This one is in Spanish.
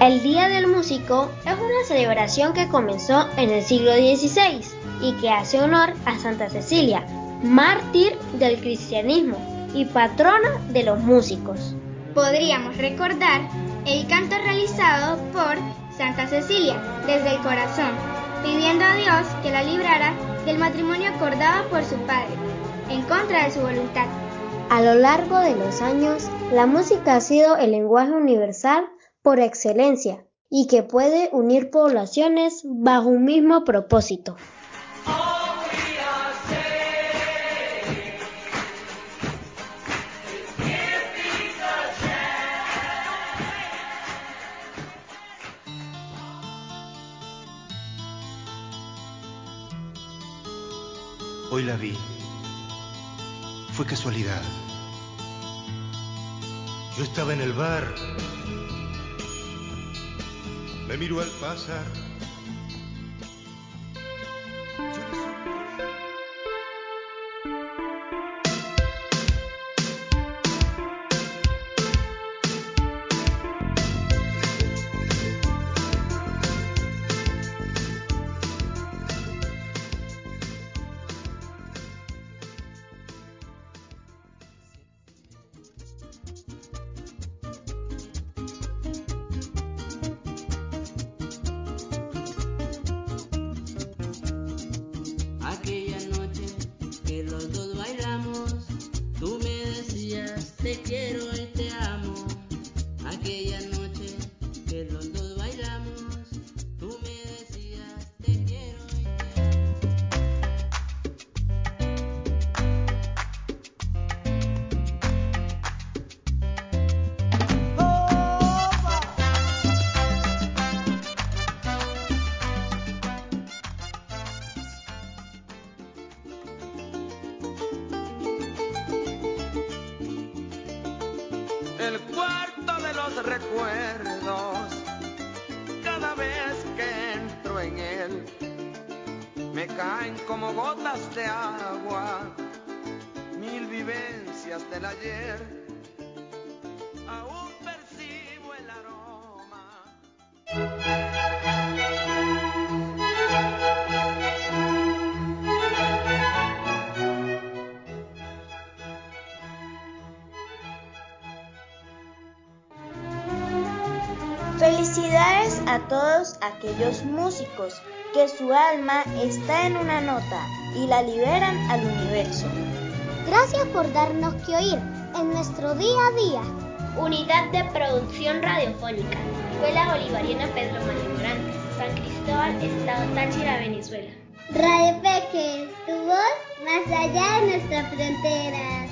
El Día del Músico es una celebración que comenzó en el siglo XVI y que hace honor a Santa Cecilia, mártir del cristianismo y patrona de los músicos. Podríamos recordar el canto realizado por Santa Cecilia desde el corazón, pidiendo a Dios que la librara del matrimonio acordado por su padre, en contra de su voluntad. A lo largo de los años, la música ha sido el lenguaje universal por excelencia y que puede unir poblaciones bajo un mismo propósito. Hoy la vi. Fue casualidad. Yo estaba en el bar me miro al pasar te quiero. El cuarto de los recuerdos. Cada vez que entro en él, me caen como gotas de agua, mil vivencias del ayer. Felicidades a todos aquellos músicos que su alma está en una nota y la liberan al universo. Gracias por darnos que oír en nuestro día a día. Unidad de Producción Radiofónica, Escuela Bolivariana Pedro María Morante, San Cristóbal, Estado Táchira, Venezuela. Radio Peque, tu voz más allá de nuestra frontera.